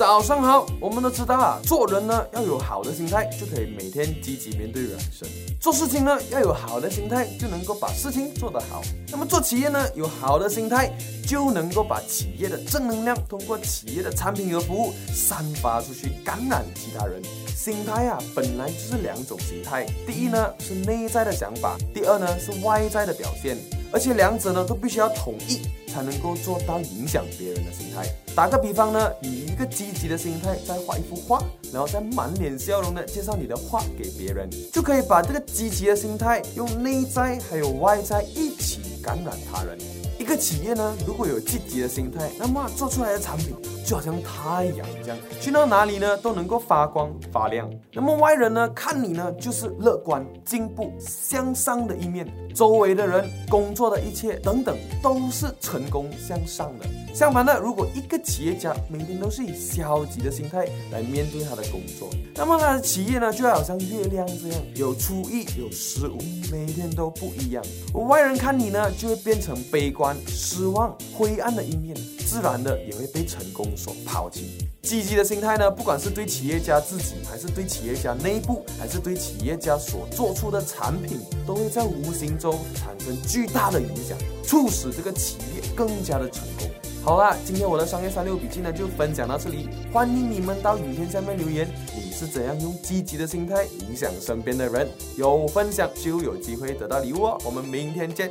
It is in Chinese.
早上好，我们都知道啊，做人呢要有好的心态，就可以每天积极面对人生；做事情呢要有好的心态，就能够把事情做得好。那么做企业呢，有好的心态，就能够把企业的正能量通过企业的产品和服务散发出去，感染其他人。心态啊，本来就是两种心态，第一呢是内在的想法，第二呢是外在的表现，而且两者呢都必须要统一。才能够做到影响别人的心态。打个比方呢，以一个积极的心态再画一幅画，然后再满脸笑容的介绍你的画给别人，就可以把这个积极的心态用内在还有外在一起感染他人。一个企业呢，如果有积极的心态，那么做出来的产品就好像太阳一样，去到哪里呢都能够发光发亮。那么外人呢看你呢就是乐观、进步、向上的一面，周围的人、工作的一切等等都是成功向上的。相反的，如果一个企业家每天都是以消极的心态来面对他的工作，那么他的企业呢就好像月亮这样，有初一有十五，每天都不一样。外人看你呢就会变成悲观。失望、灰暗的一面，自然的也会被成功所抛弃。积极的心态呢，不管是对企业家自己，还是对企业家内部，还是对企业家所做出的产品，都会在无形中产生巨大的影响，促使这个企业更加的成功。好啦，今天我的商业三六笔记呢就分享到这里，欢迎你们到影片下面留言，你是怎样用积极的心态影响身边的人？有分享就有机会得到礼物哦。我们明天见。